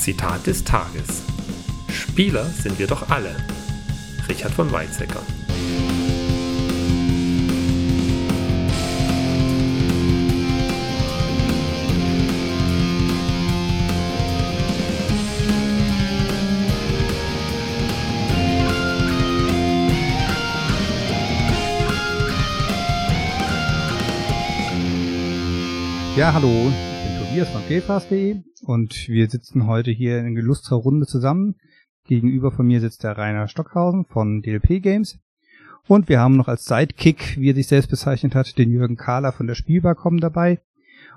Zitat des Tages. Spieler sind wir doch alle. Richard von Weizsäcker. Ja, hallo, ich bin Tobias von Pelfast.de und wir sitzen heute hier in illustrer Runde zusammen. Gegenüber von mir sitzt der Rainer Stockhausen von DLP Games und wir haben noch als Sidekick, wie er sich selbst bezeichnet hat, den Jürgen Kahler von der Spielbarcom dabei.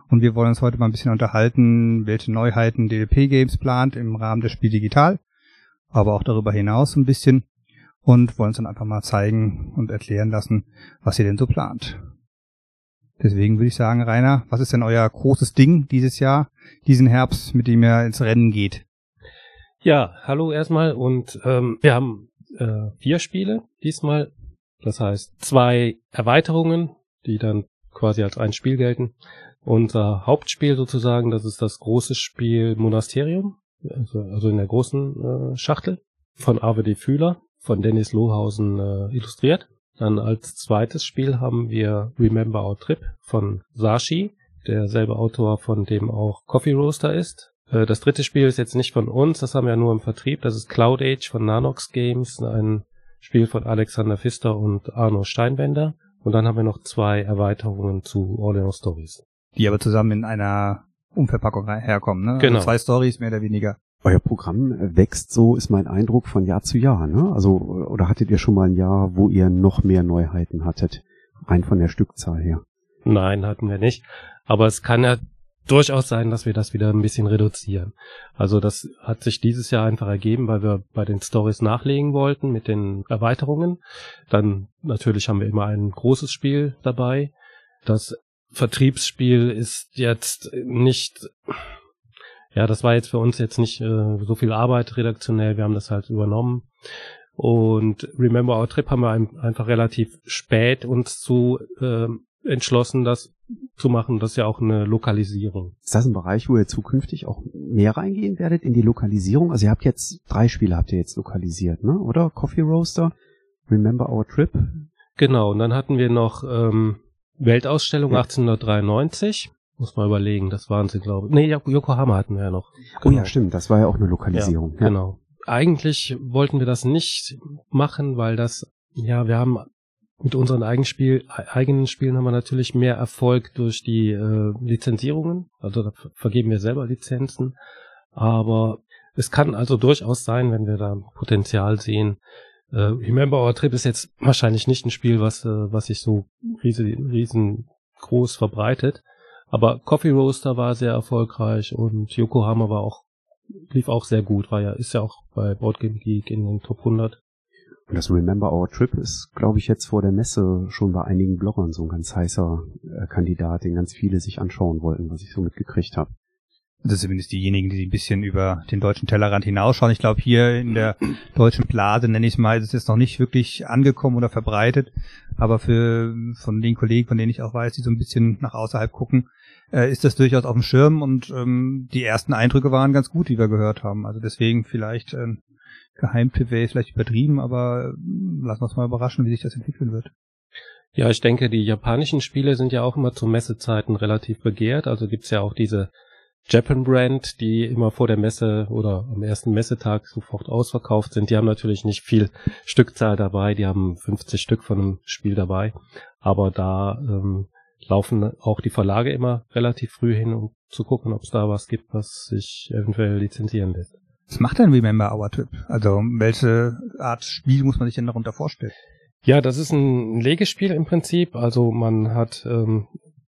Und wir wollen uns heute mal ein bisschen unterhalten, welche Neuheiten DLP Games plant im Rahmen des Spiel Digital, aber auch darüber hinaus ein bisschen und wollen uns dann einfach mal zeigen und erklären lassen, was ihr denn so plant. Deswegen würde ich sagen, Rainer, was ist denn euer großes Ding dieses Jahr, diesen Herbst, mit dem ihr ins Rennen geht? Ja, hallo erstmal und ähm, wir haben äh, vier Spiele diesmal. Das heißt zwei Erweiterungen, die dann quasi als ein Spiel gelten. Unser Hauptspiel sozusagen, das ist das große Spiel Monasterium, also, also in der großen äh, Schachtel von AWD Fühler, von Dennis Lohausen äh, illustriert. Dann als zweites Spiel haben wir Remember Our Trip von Sashi, derselbe Autor, von dem auch Coffee Roaster ist. Äh, das dritte Spiel ist jetzt nicht von uns, das haben wir nur im Vertrieb. Das ist Cloud Age von Nanox Games, ein Spiel von Alexander Pfister und Arno Steinbender. Und dann haben wir noch zwei Erweiterungen zu Orleans Stories. Die aber zusammen in einer Umverpackung herkommen, ne? Genau. Also zwei Stories mehr oder weniger. Euer Programm wächst so, ist mein Eindruck von Jahr zu Jahr, ne? Also, oder hattet ihr schon mal ein Jahr, wo ihr noch mehr Neuheiten hattet? Rein von der Stückzahl her. Nein, hatten wir nicht. Aber es kann ja durchaus sein, dass wir das wieder ein bisschen reduzieren. Also das hat sich dieses Jahr einfach ergeben, weil wir bei den Stories nachlegen wollten mit den Erweiterungen. Dann natürlich haben wir immer ein großes Spiel dabei. Das Vertriebsspiel ist jetzt nicht, ja, das war jetzt für uns jetzt nicht äh, so viel Arbeit redaktionell. Wir haben das halt übernommen. Und Remember Our Trip haben wir ein, einfach relativ spät uns zu äh, entschlossen, das zu machen. Das ist ja auch eine Lokalisierung. Ist das ein Bereich, wo ihr zukünftig auch mehr reingehen werdet in die Lokalisierung? Also ihr habt jetzt drei Spiele habt ihr jetzt lokalisiert, ne? Oder Coffee Roaster, Remember Our Trip. Genau, und dann hatten wir noch ähm, Weltausstellung Ja. 1893. Muss mal überlegen, das waren sie, glaube ich. Nee, Yoko- Yokohama hatten wir ja noch. Oh ja, stimmt, das war ja auch eine Ja, Lokalisierung. genau. Eigentlich wollten wir das nicht machen, weil das, ja, wir haben mit unseren eigenen, Spiel, eigenen Spielen haben wir natürlich mehr Erfolg durch die äh, Lizenzierungen. Also da ver- vergeben wir selber Lizenzen. Aber es kann also durchaus sein, wenn wir da Potenzial sehen. Äh, Remember Our Trip ist jetzt wahrscheinlich nicht ein Spiel, was, äh, was sich so riesen, riesengroß verbreitet. Aber Coffee Roaster war sehr erfolgreich und Yokohama war auch lief auch sehr gut, war ja, ist ja auch bei Boardgame Geek in den Top 100. Und das Remember Our Trip ist, glaube ich, jetzt vor der Messe schon bei einigen Bloggern so ein ganz heißer äh, Kandidat, den ganz viele sich anschauen wollten, was ich so mitgekriegt habe. Sind zumindest diejenigen, die ein bisschen über den deutschen Tellerrand hinausschauen. Ich glaube, hier in der deutschen Blase, nenne ich es mal, ist es jetzt noch nicht wirklich angekommen oder verbreitet. Aber für von den Kollegen, von denen ich auch weiß, die so ein bisschen nach außerhalb gucken, äh, ist das durchaus auf dem Schirm und ähm, die ersten Eindrücke waren ganz gut, die wir gehört haben. Also deswegen vielleicht ähm, Geheimtipp wäre vielleicht übertrieben, aber ähm, lassen wir uns mal überraschen, wie sich das entwickeln wird. Ja, ich denke, die japanischen Spiele sind ja auch immer zu Messezeiten relativ begehrt. Also gibt's ja auch diese Japan Brand, die immer vor der Messe oder am ersten Messetag sofort ausverkauft sind. Die haben natürlich nicht viel Stückzahl dabei, die haben 50 Stück von einem Spiel dabei. Aber da ähm, laufen auch die Verlage immer relativ früh hin, um zu gucken, ob es da was gibt, was sich eventuell lizenzieren lässt. Was macht denn Remember Our Trip? Also welche Art Spiel muss man sich denn darunter vorstellen? Ja, das ist ein Legespiel im Prinzip. Also man hat ähm,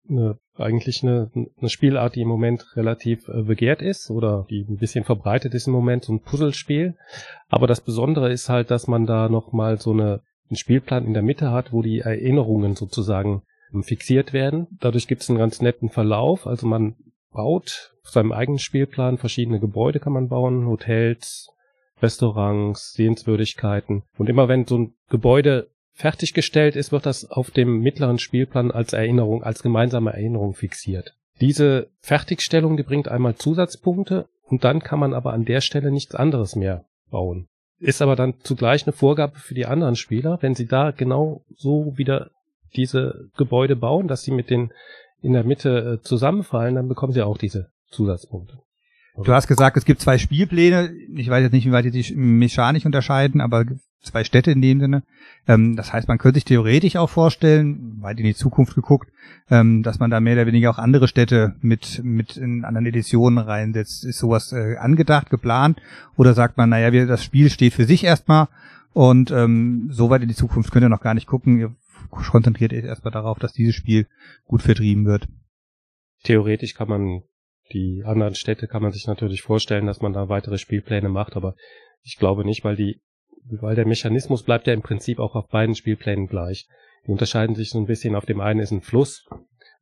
eine, eigentlich eine, eine Spielart, die im Moment relativ äh, begehrt ist oder die ein bisschen verbreitet ist im Moment, so ein Puzzlespiel. Aber das Besondere ist halt, dass man da nochmal so eine, einen Spielplan in der Mitte hat, wo die Erinnerungen sozusagen ähm, fixiert werden. Dadurch gibt es einen ganz netten Verlauf. Also man baut auf seinem eigenen Spielplan verschiedene Gebäude kann man bauen, Hotels, Restaurants, Sehenswürdigkeiten. Und immer wenn so ein Gebäude fertiggestellt ist, wird das auf dem mittleren Spielplan als Erinnerung, als gemeinsame Erinnerung fixiert. Diese Fertigstellung, die bringt einmal Zusatzpunkte und dann kann man aber an der Stelle nichts anderes mehr bauen. Ist aber dann zugleich eine Vorgabe für die anderen Spieler, wenn sie da genau so wieder diese Gebäude bauen, dass sie mit den in der Mitte äh, zusammenfallen, dann bekommen sie auch diese Zusatzpunkte. Du hast gesagt, es gibt zwei Spielpläne. Ich weiß jetzt nicht, wie weit die sich mechanisch unterscheiden, aber zwei Städte in dem Sinne. Ähm, das heißt, man könnte sich theoretisch auch vorstellen, weit in die Zukunft geguckt, ähm, dass man da mehr oder weniger auch andere Städte mit, mit in anderen Editionen reinsetzt. Ist sowas äh, angedacht, geplant? Oder sagt man, naja, wir, das Spiel steht für sich erstmal und ähm, so weit in die Zukunft könnt ihr noch gar nicht gucken. Ihr konzentriert euch erstmal darauf, dass dieses Spiel gut vertrieben wird. Theoretisch kann man die anderen Städte kann man sich natürlich vorstellen, dass man da weitere Spielpläne macht, aber ich glaube nicht, weil die, weil der Mechanismus bleibt ja im Prinzip auch auf beiden Spielplänen gleich. Die unterscheiden sich so ein bisschen. Auf dem einen ist ein Fluss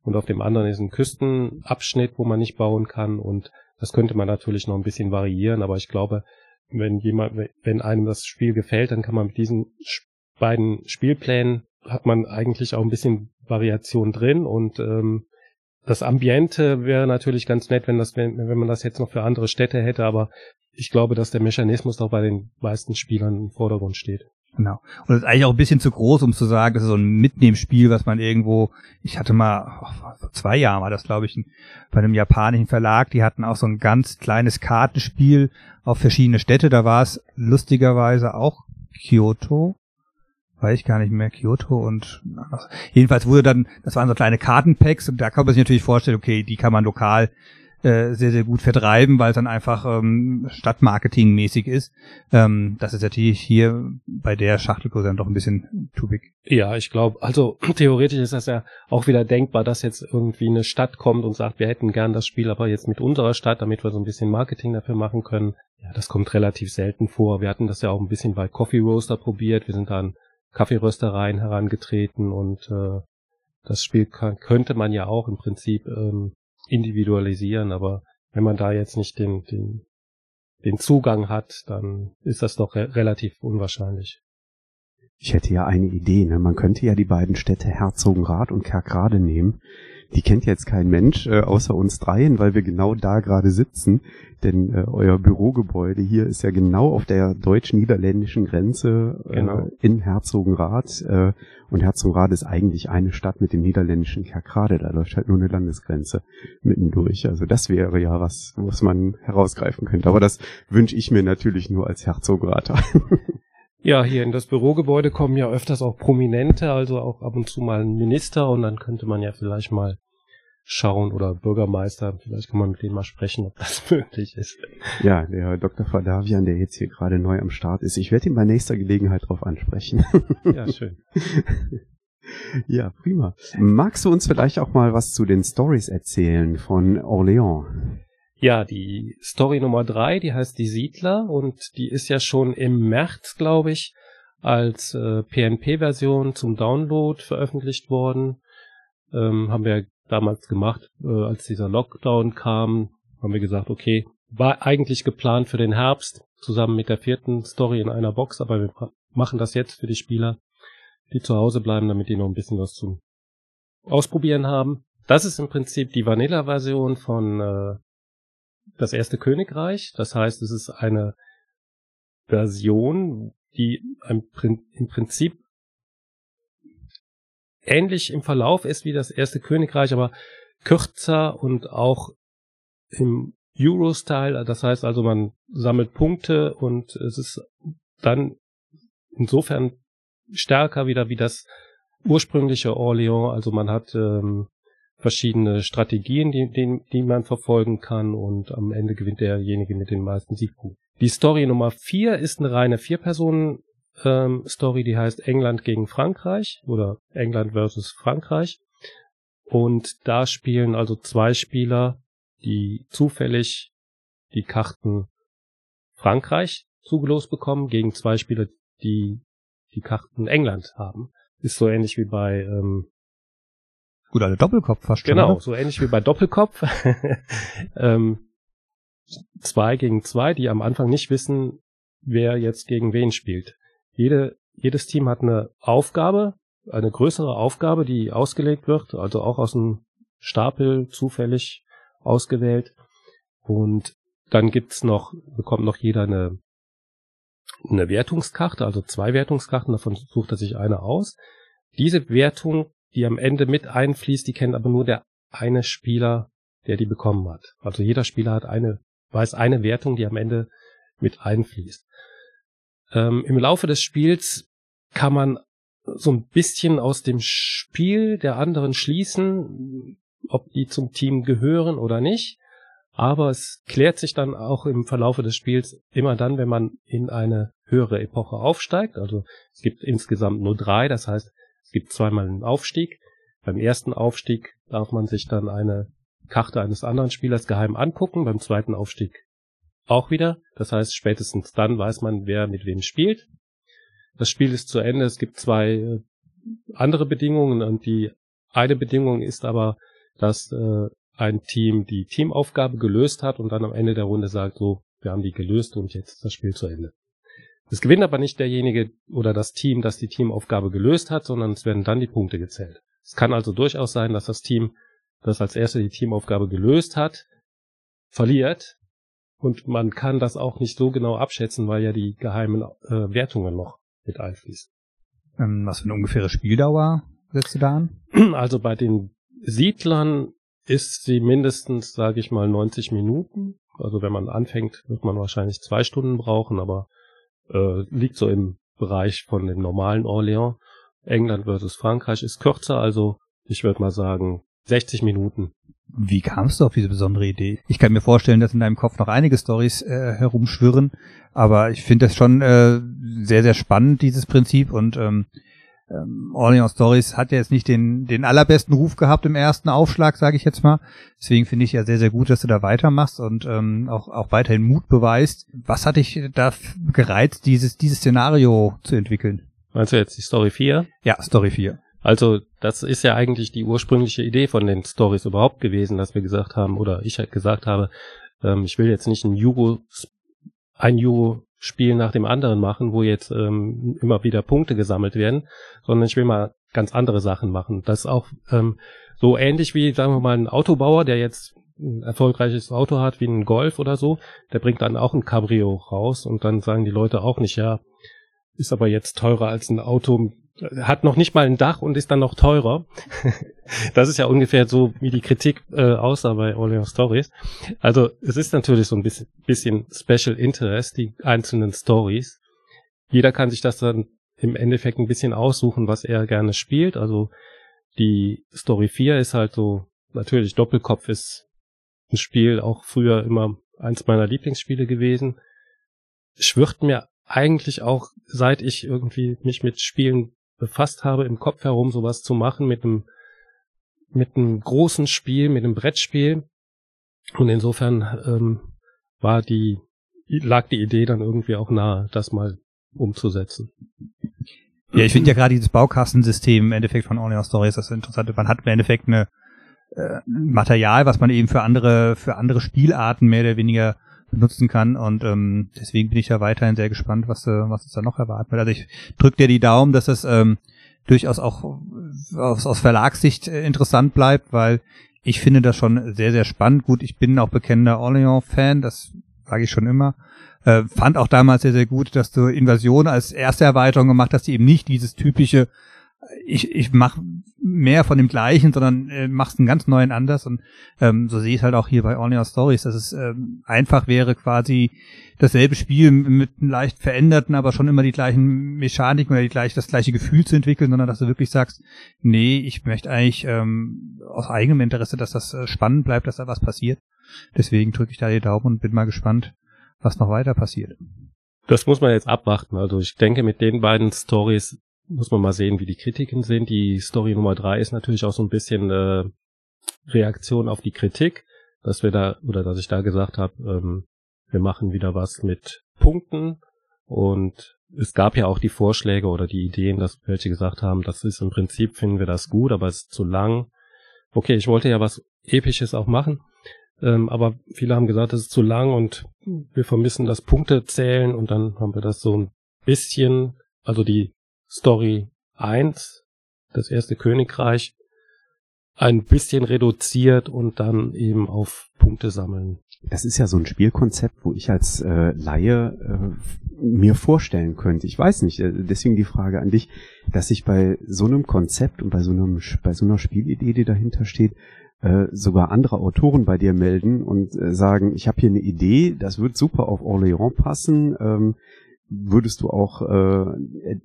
und auf dem anderen ist ein Küstenabschnitt, wo man nicht bauen kann und das könnte man natürlich noch ein bisschen variieren, aber ich glaube, wenn jemand, wenn einem das Spiel gefällt, dann kann man mit diesen beiden Spielplänen hat man eigentlich auch ein bisschen Variation drin und ähm, das Ambiente wäre natürlich ganz nett, wenn das, wenn, wenn man das jetzt noch für andere Städte hätte, aber ich glaube, dass der Mechanismus auch bei den meisten Spielern im Vordergrund steht. Genau. Und das ist eigentlich auch ein bisschen zu groß, um zu sagen, das ist so ein Mitnehmspiel, was man irgendwo, ich hatte mal, oh, vor zwei Jahren war das, glaube ich, bei einem japanischen Verlag, die hatten auch so ein ganz kleines Kartenspiel auf verschiedene Städte, da war es lustigerweise auch Kyoto, weiß ich gar nicht mehr, Kyoto und jedenfalls wurde dann, das waren so kleine Kartenpacks und da kann man sich natürlich vorstellen, okay, die kann man lokal äh, sehr, sehr gut vertreiben, weil es dann einfach ähm, Stadtmarketing-mäßig ist. Ähm, das ist natürlich hier bei der Schachtelgröße dann doch ein bisschen too big. Ja, ich glaube, also theoretisch ist das ja auch wieder denkbar, dass jetzt irgendwie eine Stadt kommt und sagt, wir hätten gern das Spiel aber jetzt mit unserer Stadt, damit wir so ein bisschen Marketing dafür machen können. Ja, das kommt relativ selten vor. Wir hatten das ja auch ein bisschen bei Coffee Roaster probiert. Wir sind dann Kaffeeröstereien herangetreten und äh, das Spiel kann, könnte man ja auch im Prinzip ähm, individualisieren, aber wenn man da jetzt nicht den, den, den Zugang hat, dann ist das doch re relativ unwahrscheinlich. Ich hätte ja eine Idee, ne? Man könnte ja die beiden Städte Herzogenrath und Kerkrade nehmen die kennt jetzt kein Mensch, äh, außer uns dreien, weil wir genau da gerade sitzen. Denn äh, euer Bürogebäude hier ist ja genau auf der deutsch-niederländischen Grenze äh, genau. in Herzogenrath. Äh, und Herzogenrath ist eigentlich eine Stadt mit dem niederländischen Kerkrade. Da läuft halt nur eine Landesgrenze mittendurch. Also das wäre ja was, was man herausgreifen könnte. Aber das wünsche ich mir natürlich nur als Herzogenrather. Ja, hier in das Bürogebäude kommen ja öfters auch Prominente, also auch ab und zu mal ein Minister und dann könnte man ja vielleicht mal schauen oder Bürgermeister, vielleicht kann man mit denen mal sprechen, ob das möglich ist. Ja, der Dr. Fadavian, der jetzt hier gerade neu am Start ist, ich werde ihn bei nächster Gelegenheit drauf ansprechen. Ja, schön. ja, prima. Magst du uns vielleicht auch mal was zu den Stories erzählen von Orléans? Ja, die Story Nummer drei, die heißt Die Siedler und die ist ja schon im März, glaube ich, als äh, PNP-Version zum Download veröffentlicht worden. Ähm, haben wir damals gemacht, äh, als dieser Lockdown kam, haben wir gesagt, okay, war eigentlich geplant für den Herbst, zusammen mit der vierten Story in einer Box, aber wir machen das jetzt für die Spieler, die zu Hause bleiben, damit die noch ein bisschen was zum Ausprobieren haben. Das ist im Prinzip die Vanilla-Version von äh, das erste Königreich. Das heißt, es ist eine Version, die im Prinzip ähnlich im Verlauf ist wie das erste Königreich, aber kürzer und auch im Euro-Style. Das heißt also, man sammelt Punkte und es ist dann insofern stärker wieder wie das ursprüngliche Orléans. Also man hat ähm, verschiedene Strategien, die, die, die man verfolgen kann und am Ende gewinnt derjenige mit den meisten Siegpunkten. Die Story Nummer vier ist eine reine Vier-Personen-Story, ähm, die heißt England gegen Frankreich oder England versus Frankreich. Und da spielen also zwei Spieler, die zufällig die Karten Frankreich zugelost bekommen, gegen zwei Spieler, die die Karten England haben. Ist so ähnlich wie bei ähm, Gut, alle Doppelkopf fast schon. Genau, so ähnlich wie bei Doppelkopf. ähm, zwei gegen zwei, die am Anfang nicht wissen, wer jetzt gegen wen spielt. Jede, jedes Team hat eine Aufgabe, eine größere Aufgabe, die ausgelegt wird, also auch aus dem Stapel zufällig ausgewählt. Und dann gibt's noch, bekommt noch jeder eine, eine Wertungskarte, also zwei Wertungskarten, davon sucht er sich eine aus. Diese Wertung, die am Ende mit einfließt, die kennt aber nur der eine Spieler, der die bekommen hat. Also jeder Spieler hat eine, weiß eine Wertung, die am Ende mit einfließt. Ähm, Im Laufe des Spiels kann man so ein bisschen aus dem Spiel der anderen schließen, ob die zum Team gehören oder nicht. Aber es klärt sich dann auch im Verlaufe des Spiels immer dann, wenn man in eine höhere Epoche aufsteigt. Also es gibt insgesamt nur drei, das heißt, gibt zweimal einen Aufstieg. Beim ersten Aufstieg darf man sich dann eine Karte eines anderen Spielers geheim angucken, beim zweiten Aufstieg auch wieder. Das heißt, spätestens dann weiß man, wer mit wem spielt. Das Spiel ist zu Ende. Es gibt zwei äh, andere Bedingungen und die eine Bedingung ist aber, dass äh, ein Team die Teamaufgabe gelöst hat und dann am Ende der Runde sagt, so, wir haben die gelöst und jetzt ist das Spiel zu Ende. Es gewinnt aber nicht derjenige oder das Team, das die Teamaufgabe gelöst hat, sondern es werden dann die Punkte gezählt. Es kann also durchaus sein, dass das Team, das als erste die Teamaufgabe gelöst hat, verliert. Und man kann das auch nicht so genau abschätzen, weil ja die geheimen äh, Wertungen noch mit einfließen. Ähm, was für eine ungefähre Spieldauer setzt du da an? Also bei den Siedlern ist sie mindestens, sage ich mal, 90 Minuten. Also wenn man anfängt, wird man wahrscheinlich zwei Stunden brauchen, aber äh, liegt so im Bereich von dem normalen Orléans. England versus Frankreich ist kürzer, also ich würde mal sagen 60 Minuten. Wie kamst du auf diese besondere Idee? Ich kann mir vorstellen, dass in deinem Kopf noch einige Stories äh, herumschwirren, aber ich finde das schon äh, sehr, sehr spannend, dieses Prinzip und ähm, ähm, Orleans Stories hat ja jetzt nicht den, den allerbesten Ruf gehabt im ersten Aufschlag, sage ich jetzt mal. Deswegen finde ich ja sehr, sehr gut, dass du da weitermachst und ähm, auch, auch weiterhin Mut beweist. Was hat dich da gereizt, dieses, dieses Szenario zu entwickeln? Meinst du jetzt die Story 4? Ja, Story 4. Also, das ist ja eigentlich die ursprüngliche Idee von den Stories überhaupt gewesen, dass wir gesagt haben, oder ich halt gesagt habe, ähm, ich will jetzt nicht ein Euro, ein Euro Spiel nach dem anderen machen, wo jetzt ähm, immer wieder Punkte gesammelt werden, sondern ich will mal ganz andere Sachen machen. Das ist auch ähm, so ähnlich wie, sagen wir mal, ein Autobauer, der jetzt ein erfolgreiches Auto hat, wie ein Golf oder so, der bringt dann auch ein Cabrio raus und dann sagen die Leute auch nicht, ja, ist aber jetzt teurer als ein Auto hat noch nicht mal ein Dach und ist dann noch teurer. das ist ja ungefähr so, wie die Kritik äh, aussah bei All Your Stories. Also es ist natürlich so ein bisschen, bisschen Special Interest, die einzelnen Stories. Jeder kann sich das dann im Endeffekt ein bisschen aussuchen, was er gerne spielt. Also die Story 4 ist halt so, natürlich Doppelkopf ist ein Spiel, auch früher immer eins meiner Lieblingsspiele gewesen. Schwirrt mir eigentlich auch, seit ich irgendwie mich mit Spielen befasst habe, im Kopf herum sowas zu machen mit einem, mit einem großen Spiel, mit einem Brettspiel. Und insofern ähm, war die, lag die Idee dann irgendwie auch nahe, das mal umzusetzen. Ja, ich finde ja gerade dieses Baukastensystem im Endeffekt von Only Stories das Interessante. Man hat im Endeffekt eine äh, Material, was man eben für andere für andere Spielarten mehr oder weniger benutzen kann und ähm, deswegen bin ich ja weiterhin sehr gespannt, was, äh, was uns da noch erwarten wird. Also ich drücke dir die Daumen, dass es ähm, durchaus auch aus, aus Verlagssicht äh, interessant bleibt, weil ich finde das schon sehr, sehr spannend. Gut, ich bin auch bekennender Orleans-Fan, das sage ich schon immer. Äh, fand auch damals sehr, sehr gut, dass du Invasion als erste Erweiterung gemacht hast, die eben nicht dieses typische ich, ich mache mehr von dem gleichen, sondern äh, machst einen ganz neuen anders und ähm, so sehe ich halt auch hier bei All Your Stories, dass es ähm, einfach wäre quasi dasselbe Spiel mit einem leicht veränderten, aber schon immer die gleichen Mechaniken oder die gleich, das gleiche Gefühl zu entwickeln, sondern dass du wirklich sagst, nee, ich möchte eigentlich ähm, aus eigenem Interesse, dass das äh, spannend bleibt, dass da was passiert. Deswegen drücke ich da die Daumen und bin mal gespannt, was noch weiter passiert. Das muss man jetzt abwarten. Also ich denke, mit den beiden Stories muss man mal sehen, wie die Kritiken sind. Die Story Nummer drei ist natürlich auch so ein bisschen äh, Reaktion auf die Kritik, dass wir da, oder dass ich da gesagt habe, ähm, wir machen wieder was mit Punkten und es gab ja auch die Vorschläge oder die Ideen, dass welche gesagt haben, das ist im Prinzip, finden wir das gut, aber es ist zu lang. Okay, ich wollte ja was Episches auch machen, ähm, aber viele haben gesagt, es ist zu lang und wir vermissen das Punktezählen und dann haben wir das so ein bisschen, also die Story 1, das erste Königreich, ein bisschen reduziert und dann eben auf Punkte sammeln das ist ja so ein Spielkonzept, wo ich als äh, Laie äh, mir vorstellen könnte. Ich weiß nicht, äh, deswegen die Frage an dich, dass sich bei so einem Konzept und bei so einem bei so einer Spielidee, die dahinter steht, äh, sogar andere Autoren bei dir melden und äh, sagen, ich habe hier eine Idee, das wird super auf Orléans passen. Ähm, würdest du auch äh, äh,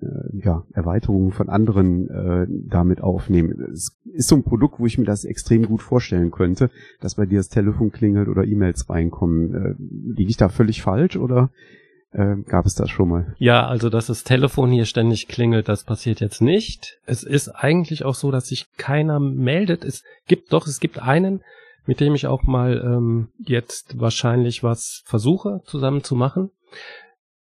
ja, Erweiterungen von anderen äh, damit aufnehmen? Es ist so ein Produkt, wo ich mir das extrem gut vorstellen könnte, dass bei dir das Telefon klingelt oder E-Mails reinkommen. Äh, liege ich da völlig falsch oder äh, gab es das schon mal? Ja, also dass das Telefon hier ständig klingelt, das passiert jetzt nicht. Es ist eigentlich auch so, dass sich keiner meldet. Es gibt doch, es gibt einen, mit dem ich auch mal ähm, jetzt wahrscheinlich was versuche zusammen zu machen.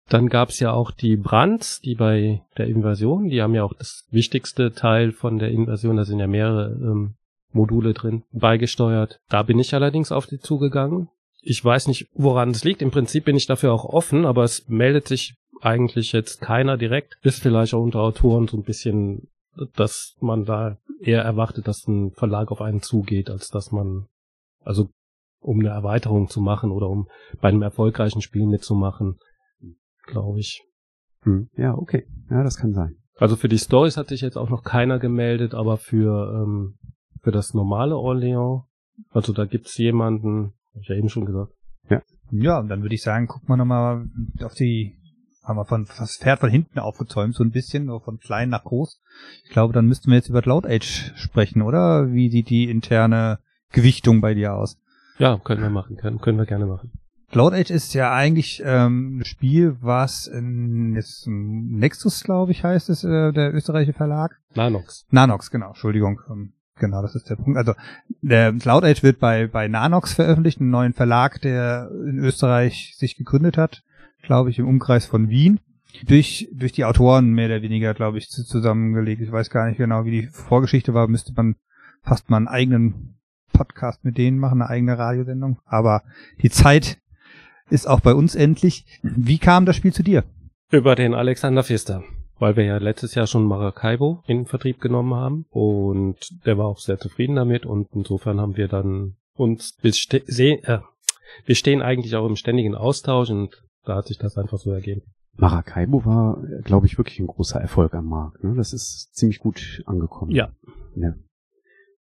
Dann gab es ja auch die Brands, die bei der Invasion, die haben ja auch das wichtigste Teil von der Invasion, da sind ja mehrere ähm, Module drin, beigesteuert. Da bin ich allerdings auf die zugegangen. Ich weiß nicht, woran es liegt. Im Prinzip bin ich dafür auch offen, aber es meldet sich eigentlich jetzt keiner direkt. Ist vielleicht auch unter Autoren so ein bisschen, dass man da eher erwartet, dass ein Verlag auf einen zugeht, als dass man, also um eine Erweiterung zu machen oder um bei einem erfolgreichen Spiel mitzumachen, glaube ich. Hm. Ja, okay. Ja, das kann sein. Also für die Stories hat sich jetzt auch noch keiner gemeldet, aber für, ähm, für das normale Orléans, also da gibt's jemanden, hab ich ja eben schon gesagt. Ja. Ja, und dann würde ich sagen, gucken wir nochmal auf die, haben wir von, das Pferd von hinten aufgezäumt, so ein bisschen, nur von klein nach groß. Ich glaube, dann müssten wir jetzt über Cloud Age sprechen, oder? Wie sieht die interne Gewichtung bei dir aus? Ja, können wir machen, können, können wir gerne machen. Cloud Age ist ja eigentlich ähm, ein Spiel, was in, jetzt Nexus, glaube ich, heißt es, äh, der österreichische Verlag. Nanox. Nanox, genau, Entschuldigung. Ähm, genau, das ist der Punkt. Also der Cloud Age wird bei, bei Nanox veröffentlicht, einem neuen Verlag, der in Österreich sich gegründet hat, glaube ich, im Umkreis von Wien. Durch, durch die Autoren mehr oder weniger, glaube ich, zusammengelegt. Ich weiß gar nicht genau, wie die Vorgeschichte war, müsste man fast mal einen eigenen Podcast mit denen machen, eine eigene Radiosendung. Aber die Zeit ist auch bei uns endlich. Wie kam das Spiel zu dir? Über den Alexander Pfister, weil wir ja letztes Jahr schon Maracaibo in Vertrieb genommen haben und der war auch sehr zufrieden damit und insofern haben wir dann uns wir, ste äh, wir stehen eigentlich auch im ständigen Austausch und da hat sich das einfach so ergeben. Maracaibo war, glaube ich, wirklich ein großer Erfolg am Markt. Ne? Das ist ziemlich gut angekommen. Ja. ja.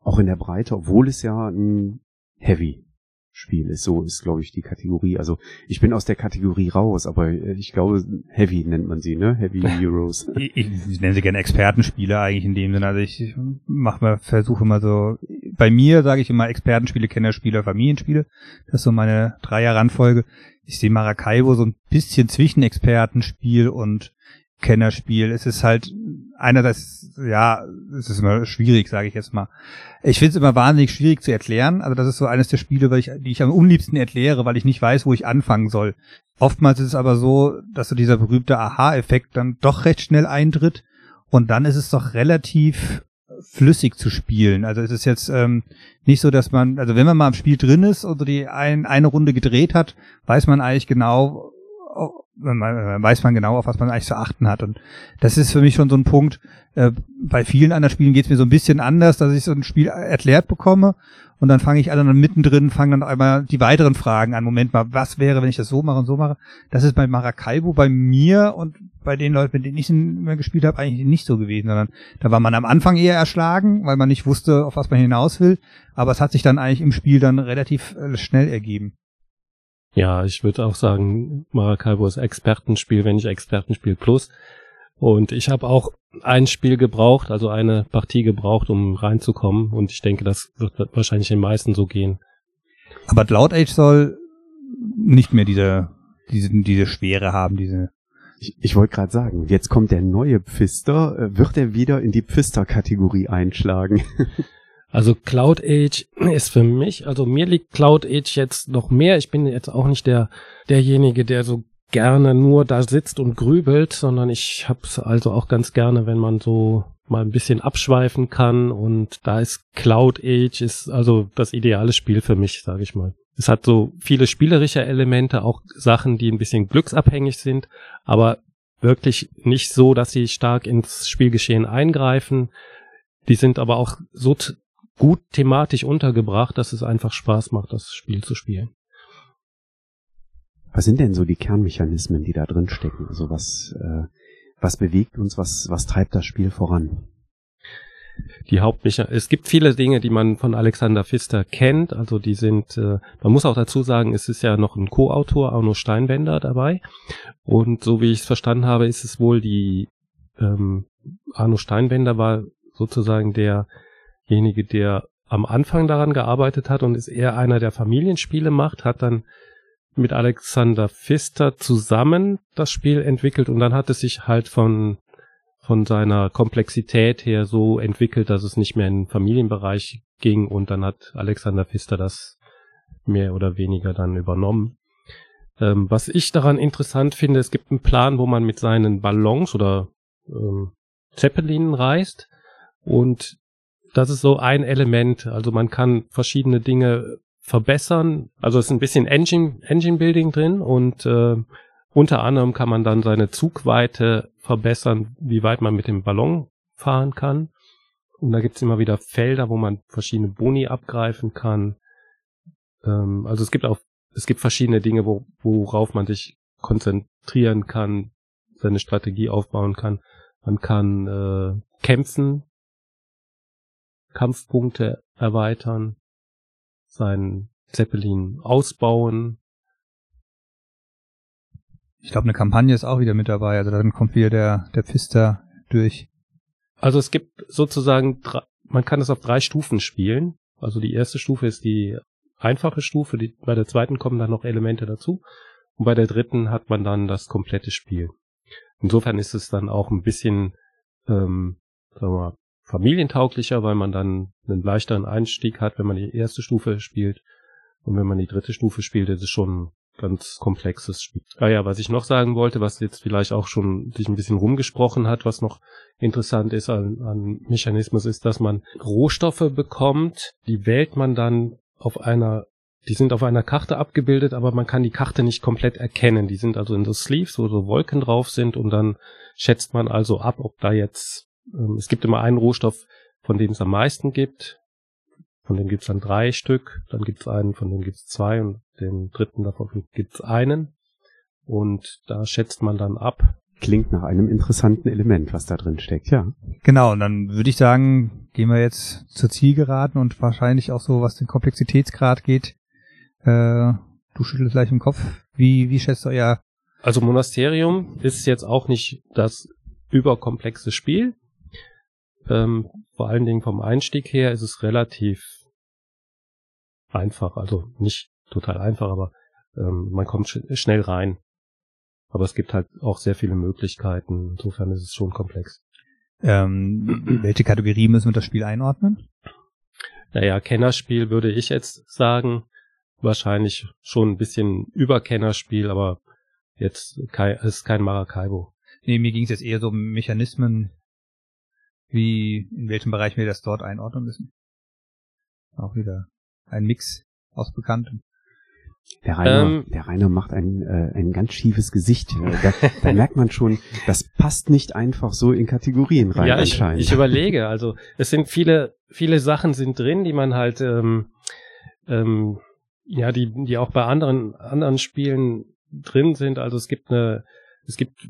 Auch in der Breite, obwohl es ja ein Heavy Spiel ist. So ist, glaube ich, die Kategorie. Also ich bin aus der Kategorie raus, aber äh, ich glaube, Heavy nennt man sie, ne? Heavy Heroes. ich, ich nenne sie gerne Expertenspiele eigentlich in dem Sinne. Also ich mache mal, versuche immer so, bei mir sage ich immer Expertenspiele, Kennerspiele, Familienspiele. Das ist so meine Dreier-Randfolge. Ich sehe Maracaibo so ein bisschen zwischen Expertenspiel und Kennerspiel. Es ist halt einerseits, ja, es ist immer schwierig, sage ich jetzt mal. Ich finde es immer wahnsinnig schwierig zu erklären. Also das ist so eines der Spiele, weil ich, die ich am unliebsten erkläre, weil ich nicht weiß, wo ich anfangen soll. Oftmals ist es aber so, dass so dieser berühmte Aha-Effekt dann doch recht schnell eintritt und dann ist es doch relativ flüssig zu spielen. Also es ist jetzt ähm, nicht so, dass man, also wenn man mal im Spiel drin ist so die ein, eine Runde gedreht hat, weiß man eigentlich genau, weiß man genau, auf was man eigentlich zu achten hat. Und das ist für mich schon so ein Punkt. Äh, bei vielen anderen Spielen geht es mir so ein bisschen anders, dass ich so ein Spiel erklärt bekomme und dann fange ich an dann mittendrin, fangen dann einmal die weiteren Fragen an. Moment mal, was wäre, wenn ich das so mache und so mache? Das ist bei Maracaibo bei mir und bei den Leuten, mit denen ich immer gespielt habe, eigentlich nicht so gewesen, sondern da war man am Anfang eher erschlagen, weil man nicht wusste, auf was man hinaus will. Aber es hat sich dann eigentlich im Spiel dann relativ äh, schnell ergeben. Ja, ich würde auch sagen, Maracaibo ist Expertenspiel, wenn nicht Expertenspiel plus. Und ich habe auch ein Spiel gebraucht, also eine Partie gebraucht, um reinzukommen. Und ich denke, das wird wahrscheinlich den meisten so gehen. Aber Cloud Age soll nicht mehr diese, diese, diese Schwere haben, diese. Ich, ich wollte gerade sagen, jetzt kommt der neue Pfister. Äh, wird er wieder in die Pfister-Kategorie einschlagen? Also Cloud Age ist für mich, also mir liegt Cloud Age jetzt noch mehr. Ich bin jetzt auch nicht der derjenige, der so gerne nur da sitzt und grübelt, sondern ich hab's also auch ganz gerne, wenn man so mal ein bisschen abschweifen kann und da ist Cloud Age ist also das ideale Spiel für mich, sage ich mal. Es hat so viele spielerische Elemente, auch Sachen, die ein bisschen glücksabhängig sind, aber wirklich nicht so, dass sie stark ins Spielgeschehen eingreifen. Die sind aber auch so gut thematisch untergebracht, dass es einfach Spaß macht, das Spiel zu spielen. Was sind denn so die Kernmechanismen, die da drin stecken? Also was, äh, was bewegt uns, was, was treibt das Spiel voran? die Hauptmechanismen. Es gibt viele Dinge, die man von Alexander Pfister kennt. Also die sind, äh, man muss auch dazu sagen, es ist ja noch ein Co-Autor, Arno Steinwender dabei. Und so wie ich es verstanden habe, ist es wohl die ähm, Arno Steinwender war sozusagen derjenige, der am Anfang daran gearbeitet hat und ist eher einer, der Familienspiele macht, hat dann mit Alexander Pfister zusammen das Spiel entwickelt und dann hat es sich halt von von seiner Komplexität her so entwickelt, dass es nicht mehr in den Familienbereich ging und dann hat Alexander Pfister das mehr oder weniger dann übernommen. Ähm, was ich daran interessant finde, es gibt einen Plan, wo man mit seinen Ballons oder ähm, Zeppelinen reist und das ist so ein Element. Also man kann verschiedene Dinge verbessern. Also es ist ein bisschen Engine, Engine Building drin und äh, unter anderem kann man dann seine Zugweite verbessern, wie weit man mit dem Ballon fahren kann. Und da gibt's immer wieder Felder, wo man verschiedene Boni abgreifen kann. Ähm, also es gibt auch, es gibt verschiedene Dinge, wo, worauf man sich konzentrieren kann, seine Strategie aufbauen kann. Man kann äh, kämpfen, Kampfpunkte erweitern, seinen Zeppelin ausbauen, Ich glaube, eine Kampagne ist auch wieder mit dabei. Also dann kommt wieder der, der Pfister durch. Also es gibt sozusagen, man kann es auf drei Stufen spielen. Also die erste Stufe ist die einfache Stufe, die, bei der zweiten kommen dann noch Elemente dazu. Und bei der dritten hat man dann das komplette Spiel. Insofern ist es dann auch ein bisschen, ähm, sagen wir mal, familientauglicher, weil man dann einen leichteren Einstieg hat, wenn man die erste Stufe spielt. Und wenn man die dritte Stufe spielt, ist es schon ganz komplexes Spiel. Ah ja, was ich noch sagen wollte, was jetzt vielleicht auch schon sich ein bisschen rumgesprochen hat, was noch interessant ist an, an Mechanismus, ist, dass man Rohstoffe bekommt, die wählt man dann auf einer die sind auf einer Karte abgebildet, aber man kann die Karte nicht komplett erkennen. Die sind also in so Sleeves, wo so Wolken drauf sind und dann schätzt man also ab, ob da jetzt, es gibt immer einen Rohstoff, von dem es am meisten gibt. Von dem gibt's dann drei Stück, dann gibt's einen, von dem gibt's zwei und den dritten davon gibt's einen. Und da schätzt man dann ab. Klingt nach einem interessanten Element, was da drin steckt, ja. Genau, und dann würde ich sagen, gehen wir jetzt zur Zielgeraden und wahrscheinlich auch so, was den Komplexitätsgrad geht. Äh, du schüttelst gleich im Kopf. Wie, wie schätzt ihr euer also Monasterium ist jetzt auch nicht das überkomplexe Spiel. Ähm, vor allen Dingen vom Einstieg her ist es relativ einfach. Also nicht total einfach, aber ähm, man kommt sch schnell rein. Aber es gibt halt auch sehr viele Möglichkeiten. Insofern ist es schon komplex. Ähm, welche Kategorie müssen wir das Spiel einordnen? Naja, Kennerspiel würde ich jetzt sagen. Wahrscheinlich schon ein bisschen über Kennerspiel, aber jetzt kein, ist kein Maracaibo. Nee, mir ging es jetzt eher so um Mechanismen, wie, in welchem Bereich wir das dort einordnen müssen. Auch wieder ein Mix aus Bekanntem. Der Rainer, ähm, der Rainer macht ein, äh, ein ganz schiefes Gesicht. Da, da merkt man schon, das passt nicht einfach so in Kategorien rein ja, anscheinend. Ich, ich überlege, also es sind viele, viele Sachen sind drin, die man halt, ähm, ähm, ja, die, die auch bei anderen, anderen Spielen drin sind. Also es gibt eine, es gibt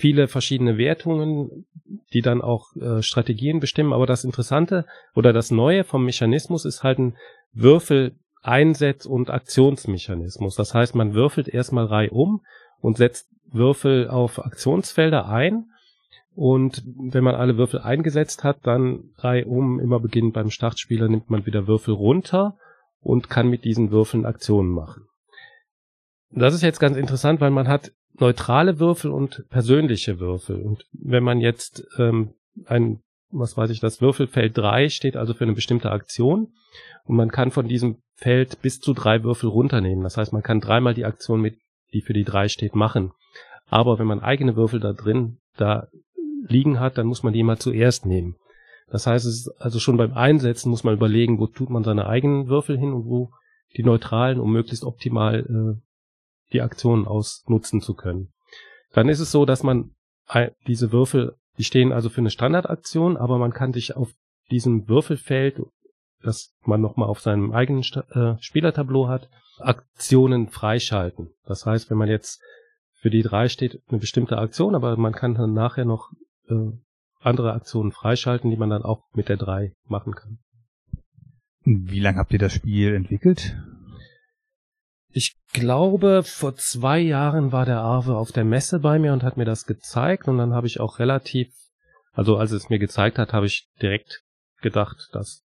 viele verschiedene Wertungen, die dann auch äh, Strategien bestimmen. Aber das Interessante oder das Neue vom Mechanismus ist halt ein Würfel Einsetz- und Aktionsmechanismus. Das heißt, man würfelt erstmal Reihe um und setzt Würfel auf Aktionsfelder ein. Und wenn man alle Würfel eingesetzt hat, dann Reihe um, immer beginnend beim Startspieler, nimmt man wieder Würfel runter und kann mit diesen Würfeln Aktionen machen. Das ist jetzt ganz interessant, weil man hat neutrale Würfel und persönliche Würfel. Und wenn man jetzt ähm, ein, was weiß ich, das Würfelfeld 3 steht also für eine bestimmte Aktion und man kann von diesem Feld bis zu drei Würfel runternehmen. Das heißt, man kann dreimal die Aktion mit, die für die 3 steht, machen. Aber wenn man eigene Würfel da drin, da liegen hat, dann muss man die immer zuerst nehmen. Das heißt, es ist also schon beim Einsetzen muss man überlegen, wo tut man seine eigenen Würfel hin und wo die neutralen, um möglichst optimal äh, die Aktionen ausnutzen zu können. Dann ist es so, dass man diese Würfel, die stehen also für eine Standardaktion, aber man kann sich auf diesem Würfelfeld dass man nochmal auf seinem eigenen äh, Spielertableau hat, Aktionen freischalten. Das heißt, wenn man jetzt für die drei steht eine bestimmte Aktion, aber man kann dann nachher noch äh, andere Aktionen freischalten, die man dann auch mit der drei machen kann. Wie lange habt ihr das Spiel entwickelt? Ich glaube, vor zwei Jahren war der Arve auf der Messe bei mir und hat mir das gezeigt und dann habe ich auch relativ, also als es mir gezeigt hat, habe ich direkt gedacht, dass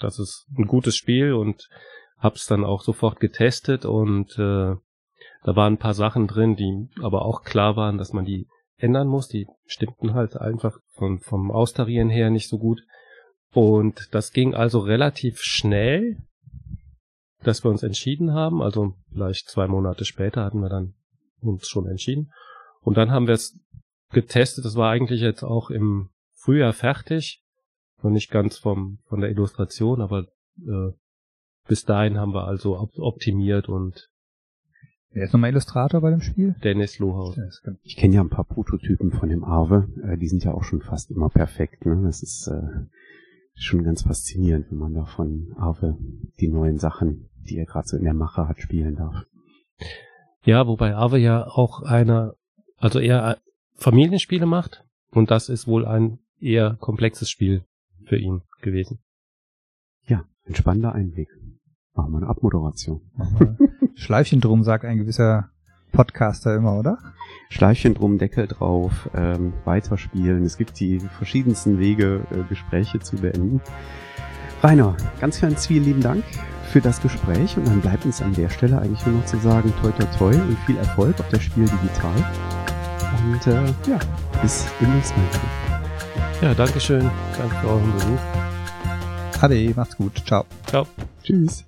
das ist ein gutes Spiel und hab's dann auch sofort getestet und äh, da waren ein paar Sachen drin, die aber auch klar waren, dass man die ändern muss. Die stimmten halt einfach von, vom Austarieren her nicht so gut. Und das ging also relativ schnell, dass wir uns entschieden haben. Also vielleicht zwei Monate später hatten wir dann uns schon entschieden. Und dann haben wir es getestet. Das war eigentlich jetzt auch im Frühjahr fertig. Noch nicht ganz vom, von der Illustration, aber äh, bis dahin haben wir also optimiert und Wer ist nochmal Illustrator bei dem Spiel? Dennis Lohaus. Ich kenne ja ein paar Prototypen von dem Arve. Äh, die sind ja auch schon fast immer perfekt. Ne? Das ist äh, schon ganz faszinierend, wenn man da von Arve die neuen Sachen, die er gerade so in der Mache hat, spielen darf. Ja, wobei Arve ja auch eine, also eher Familienspiele macht. Und das ist wohl ein eher komplexes Spiel für ihn gewesen. Ja, ein spannender Einblick. Machen wir eine Abmoderation. Schleifchen drum, sagt ein gewisser Podcaster immer, oder? Schleifchen drum, Deckel drauf, ähm, weiterspielen. Es gibt die verschiedensten Wege, äh, Gespräche zu beenden. Rainer, ganz ganz vielen lieben Dank für das Gespräch und dann bleibt uns an der Stelle eigentlich nur noch zu sagen, toi toi toi und viel Erfolg auf das Spiel digital. Und äh, ja, bis demnächst mal. Ja, Dankeschön. Danke für euren Besuch. Ade, macht's gut. Ciao. Ciao. Tschüss.